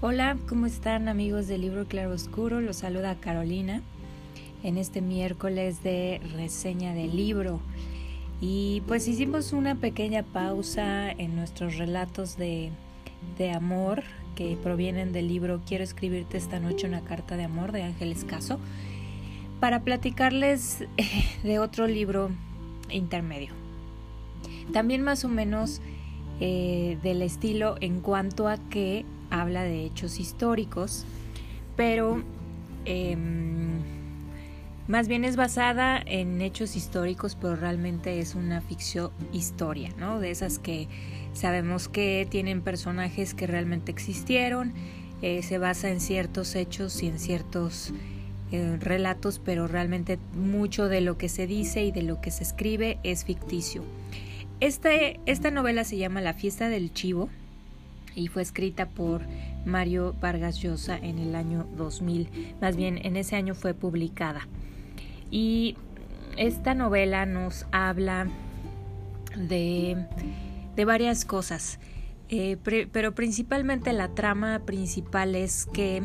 Hola, ¿cómo están amigos del libro Claro Oscuro? Los saluda Carolina en este miércoles de reseña del libro. Y pues hicimos una pequeña pausa en nuestros relatos de, de amor que provienen del libro Quiero escribirte esta noche una carta de amor de Ángeles Caso para platicarles de otro libro intermedio. También más o menos eh, del estilo en cuanto a que habla de hechos históricos, pero em, más bien es basada en hechos históricos, pero realmente es una ficción historia, ¿no? De esas que sabemos que tienen personajes que realmente existieron, eh, se basa en ciertos hechos y en ciertos eh, relatos, pero realmente mucho de lo que se dice y de lo que se escribe es ficticio. Este, esta novela se llama La fiesta del chivo y fue escrita por Mario Vargas Llosa en el año 2000, más bien en ese año fue publicada. Y esta novela nos habla de, de varias cosas, eh, pero principalmente la trama principal es que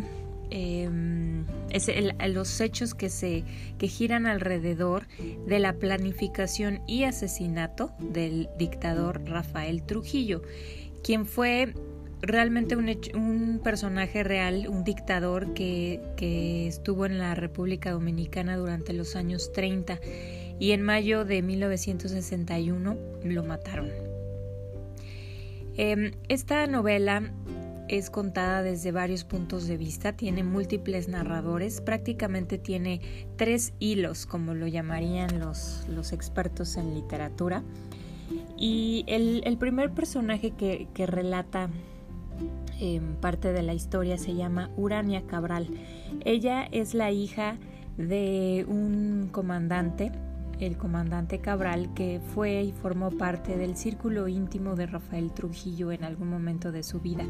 em, es los hechos que se que giran alrededor de la planificación y asesinato del dictador Rafael Trujillo, quien fue realmente un, un personaje real, un dictador que, que estuvo en la República Dominicana durante los años 30 y en mayo de 1961 lo mataron. Em, esta novela es contada desde varios puntos de vista, tiene múltiples narradores, prácticamente tiene tres hilos, como lo llamarían los, los expertos en literatura. Y el, el primer personaje que, que relata parte de la historia se llama Urania Cabral. Ella es la hija de un comandante, el comandante Cabral, que fue y formó parte del círculo íntimo de Rafael Trujillo en algún momento de su vida.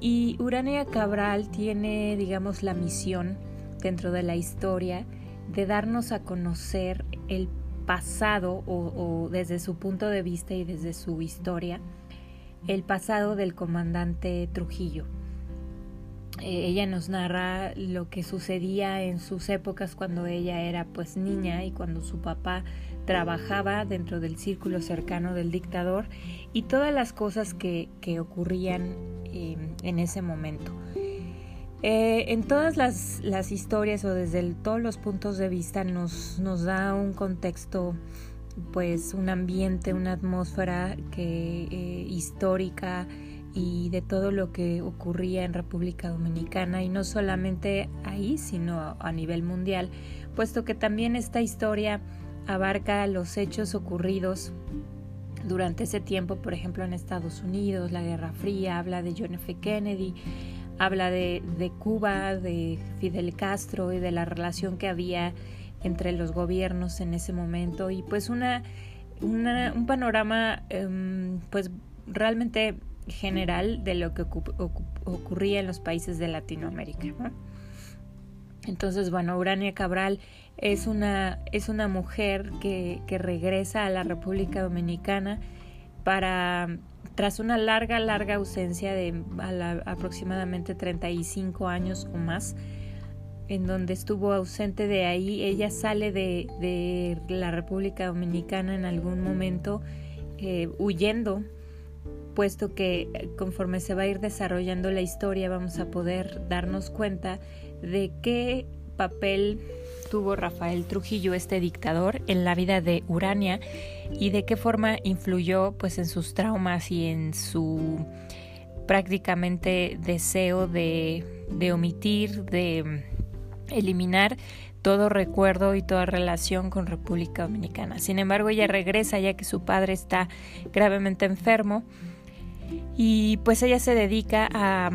Y Urania Cabral tiene, digamos, la misión dentro de la historia de darnos a conocer el pasado o desde su punto de vista y desde su historia el pasado del comandante Trujillo. Eh, ella nos narra lo que sucedía en sus épocas cuando ella era pues niña y cuando su papá trabajaba dentro del círculo cercano del dictador y todas las cosas que, ocurrían em, en ese momento. Eh, en todas las, historias o desde todos los puntos de vista nos, nos da un contexto pues un ambiente, una atmósfera que eh, histórica y de todo lo que ocurría en República Dominicana y no solamente ahí, sino a nivel mundial, puesto que también esta historia abarca los hechos ocurridos durante ese tiempo, por ejemplo, en Estados Unidos, la Guerra Fría, habla de John F. Kennedy, habla de, de Cuba, de Fidel Castro y de la relación que había entre los gobiernos en ese momento y pues una, un panorama em, pues realmente general de lo que ocurría en los países de Latinoamérica. Entonces, bueno, Urania Cabral es una, es una mujer que, que regresa a la República Dominicana para, tras una larga, larga ausencia de aproximadamente 35 años o más, en donde estuvo ausente de ahí. Ella sale de, la República Dominicana en algún momento eh, huyendo, puesto que conforme se va a ir desarrollando la historia vamos a poder darnos cuenta de qué papel tuvo Rafael Trujillo, este dictador, en la vida de Urania y de qué forma influyó pues en sus traumas y en su prácticamente deseo de, de omitir, de eliminar todo recuerdo y toda relación con República Dominicana. Sin embargo, ella regresa ya que su padre está gravemente enfermo y pues ella se dedica a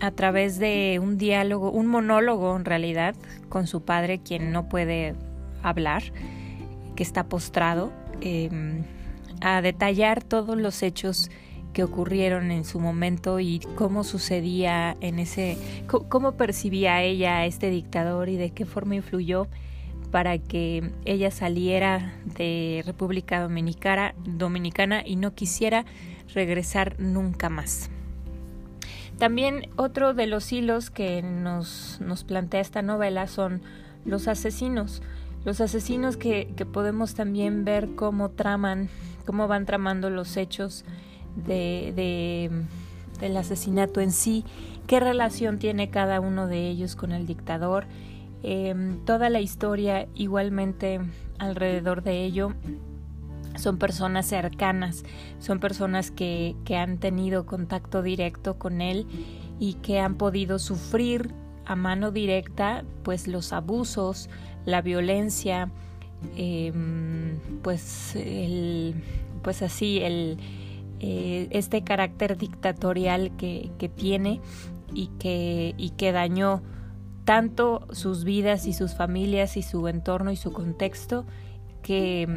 a través de un diálogo, un monólogo en realidad, con su padre, quien no puede hablar, que está postrado, em, a detallar todos los hechos que ocurrieron en su momento y cómo sucedía en ese, cómo percibía ella a este dictador y de qué forma influyó para que ella saliera de República Dominicana, Dominicana y no quisiera regresar nunca más. también otro de los hilos que nos, nos plantea esta novela son los asesinos. Los asesinos que, que podemos también ver cómo traman, cómo van tramando los hechos de, de, del asesinato en sí, qué relación tiene cada uno de ellos con el dictador, em, toda la historia igualmente alrededor de ello. Son personas cercanas, son personas que, que han tenido contacto directo con él y que han podido sufrir a mano directa pues los abusos, la violencia, em, pues el, pues así el eh, este carácter dictatorial que, tiene y que, y que dañó tanto sus vidas y sus familias y su entorno y su contexto que,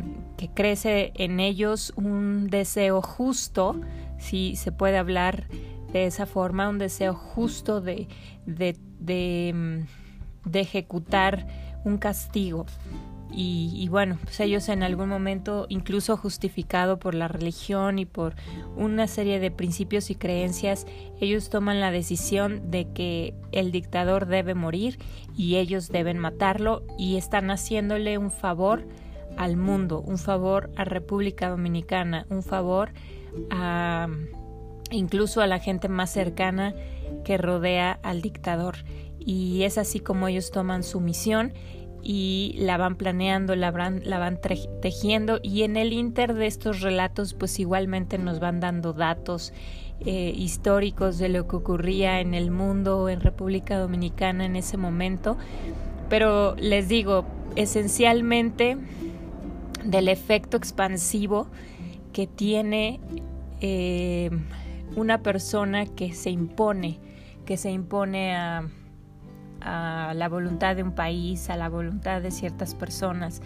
crece en ellos un deseo justo, si se puede hablar de esa forma, un deseo justo de, de, de, de ejecutar un castigo. Y, bueno, pues ellos en algún momento, incluso justificado por la religión y por una serie de principios y creencias, ellos toman la decisión de que el dictador debe morir y ellos deben matarlo y están haciéndole un favor al mundo, un favor a República Dominicana, un favor a incluso a la gente más cercana que rodea al dictador. Y es así como ellos toman su misión y la van planeando, la van, tejiendo y en el inter de estos relatos pues igualmente nos van dando datos eh, históricos de lo que ocurría en el mundo, en República Dominicana en ese momento. Pero les digo, esencialmente del efecto expansivo que tiene eh, una persona que se impone, que se impone a a la voluntad de un país, a la voluntad de ciertas personas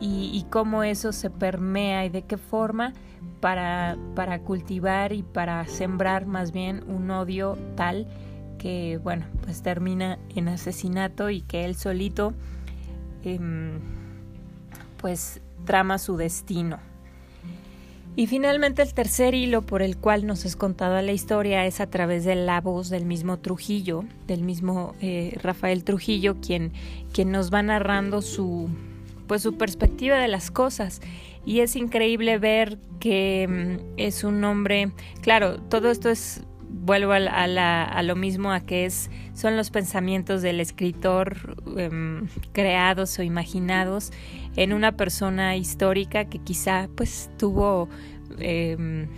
y, cómo eso se permea y de qué forma para, para cultivar y para sembrar más bien un odio tal que, bueno, pues termina en asesinato y que él solito em, pues trama su destino. Y finalmente el tercer hilo por el cual nos es contada la historia es a través de la voz del mismo Trujillo, del mismo eh, Rafael Trujillo, quien, quien nos va narrando su, pues, su perspectiva de las cosas. Y es increíble ver que mm, es un hombre, claro, todo esto es vuelvo a, a, lo mismo, a que es, son los pensamientos del escritor em, creados o imaginados en una persona histórica que quizá pues tuvo em,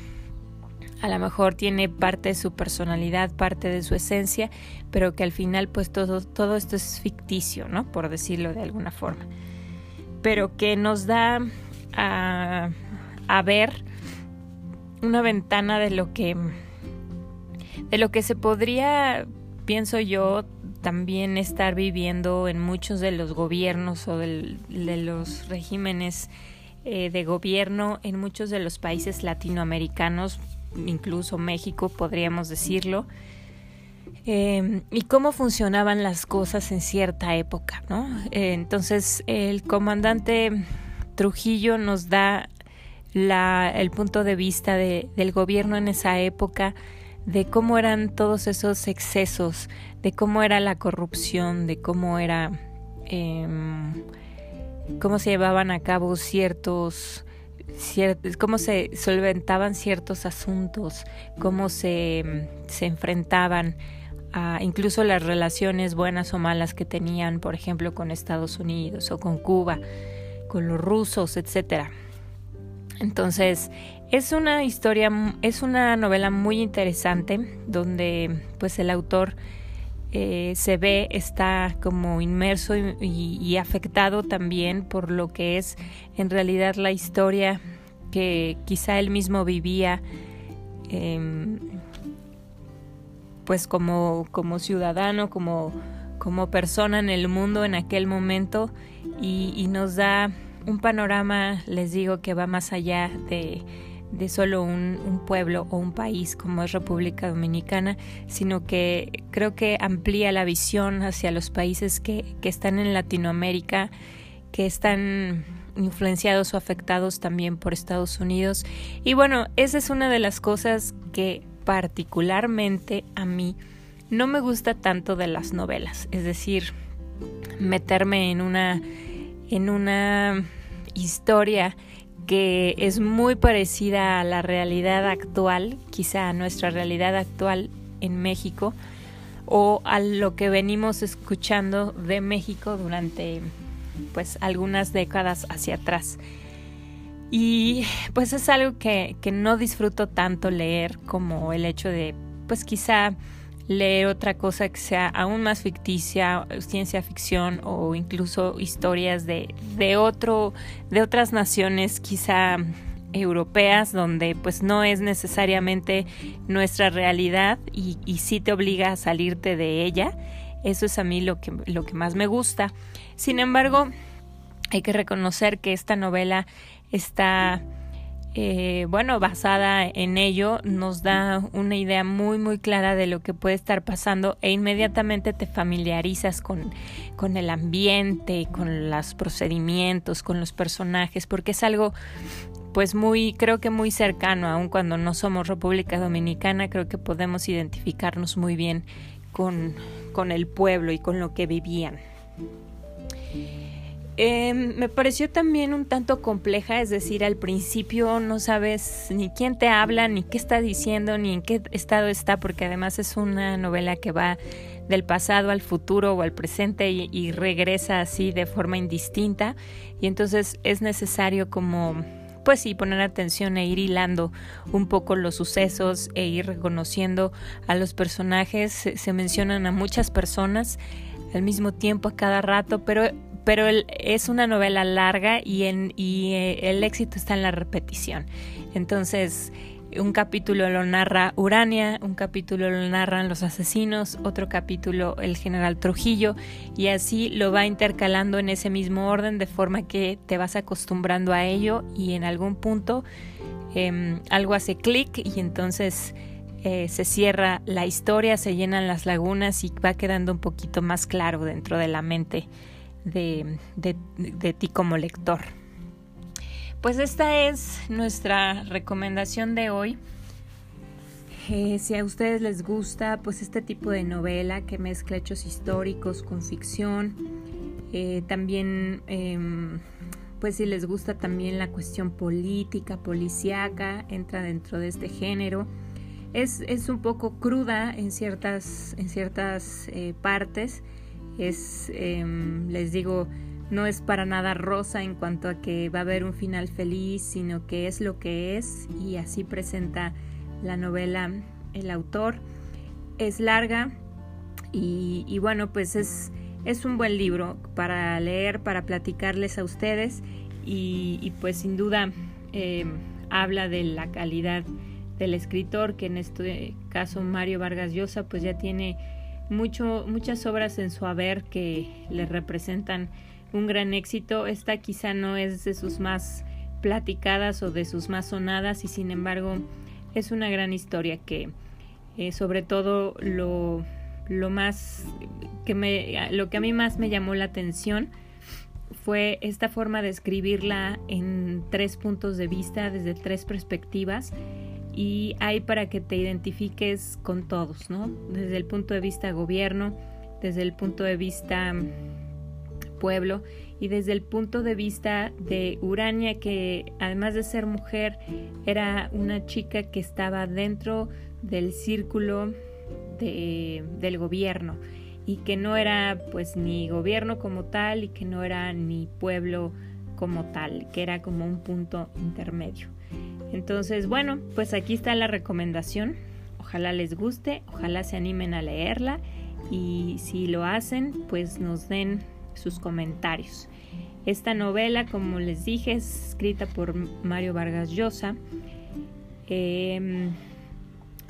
a lo mejor tiene parte de su personalidad, parte de su esencia, pero que al final pues todo, todo esto es ficticio, ¿no? Por decirlo de alguna forma. Pero que nos da a, a ver una ventana de lo que de lo que se podría, pienso yo, también estar viviendo en muchos de los gobiernos o de los regímenes eh, de gobierno en muchos de los países latinoamericanos, incluso México, podríamos decirlo, em, y cómo funcionaban las cosas en cierta época, ¿no? Eh, entonces, el comandante Trujillo nos da la, el punto de vista de, del gobierno en esa época, de cómo eran todos esos excesos, de cómo era la corrupción, de cómo era, em, cómo se llevaban a cabo ciertos, cómo se solventaban ciertos asuntos, cómo se, se enfrentaban a incluso las relaciones buenas o malas que tenían, por ejemplo, con Estados Unidos o con Cuba, con los rusos, etcétera. Entonces, es una historia, es una novela muy interesante donde pues el autor eh, se ve, está como inmerso y, afectado también por lo que es en realidad la historia que quizá él mismo vivía em, pues como, como ciudadano, como, como persona en el mundo en aquel momento y nos da un panorama, les digo, que va más allá de, de solo un, pueblo o un país como es República Dominicana, sino que creo que amplía la visión hacia los países que, que están en Latinoamérica, que están influenciados o afectados también por Estados Unidos. Y bueno, esa es una de las cosas que particularmente a mí no me gusta tanto de las novelas, es decir, meterme en una en una historia que es muy parecida a la realidad actual, quizá a nuestra realidad actual en México o a lo que venimos escuchando de México durante pues algunas décadas hacia atrás. Y pues es algo que, que no disfruto tanto leer como el hecho de pues quizá leer otra cosa que sea aún más ficticia, ciencia ficción o incluso historias de, de, otro, de otras naciones quizá europeas donde pues no es necesariamente nuestra realidad y, y sí te obliga a salirte de ella. Eso es a mí lo que, lo que más me gusta. Sin embargo, hay que reconocer que esta novela está eh, bueno, basada en ello, nos da una idea muy, muy clara de lo que puede estar pasando e inmediatamente te familiarizas con, con el ambiente, con los procedimientos, con los personajes, porque es algo pues muy, creo que muy cercano, aun cuando no somos República Dominicana, creo que podemos identificarnos muy bien con, con el pueblo y con lo que vivían. Em, me pareció también un tanto compleja, es decir, al principio no sabes ni quién te habla, ni qué está diciendo, ni en qué estado está, porque además es una novela que va del pasado al futuro o al presente y, y regresa así de forma indistinta y entonces es necesario como pues sí, poner atención e ir hilando un poco los sucesos e ir reconociendo a los personajes. Se mencionan a muchas personas al mismo tiempo a cada rato, pero pero es una novela larga y, eh, el éxito está en la repetición. Entonces, un capítulo lo narra Urania, un capítulo lo narran los asesinos, otro capítulo el general Trujillo y así lo va intercalando en ese mismo orden de forma que te vas acostumbrando a ello y en algún punto em, algo hace clic y entonces eh, se cierra la historia, se llenan las lagunas y va quedando un poquito más claro dentro de la mente de, de, ti como lector. Pues esta es nuestra recomendación de hoy. Eh, si a ustedes les gusta pues este tipo de novela que mezcla hechos históricos con ficción, eh, también em, pues si les gusta también la cuestión política, policíaca, entra dentro de este género. Es, es un poco cruda en ciertas, en ciertas eh, partes, es, em, les digo, no es para nada rosa en cuanto a que va a haber un final feliz, sino que es lo que es y así presenta la novela el autor. Es larga y, bueno, pues es, un buen libro para leer, para platicarles a ustedes y, pues sin duda em, habla de la calidad del escritor, que en este caso Mario Vargas Llosa pues ya tiene mucho, muchas obras en su haber que le representan un gran éxito. Esta quizá no es de sus más platicadas o de sus más sonadas y sin embargo es una gran historia que eh, sobre todo lo, lo más que me lo que a mí más me llamó la atención fue esta forma de escribirla en tres puntos de vista desde tres perspectivas y hay para que te identifiques con todos, ¿no? Desde el punto de vista gobierno, desde el punto de vista pueblo y desde el punto de vista de Urania que además de ser mujer era una chica que estaba dentro del círculo de, del gobierno y que no era pues ni gobierno como tal y que no era ni pueblo como tal, que era como un punto intermedio. Entonces, bueno, pues aquí está la recomendación. Ojalá les guste, ojalá se animen a leerla y si lo hacen, pues nos den sus comentarios. Esta novela, como les dije, es escrita por Mario Vargas Llosa. Em,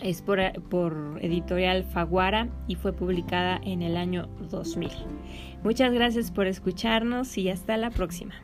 es por, por, editorial Faguara y fue publicada en el año 2000. Muchas gracias por escucharnos y hasta la próxima.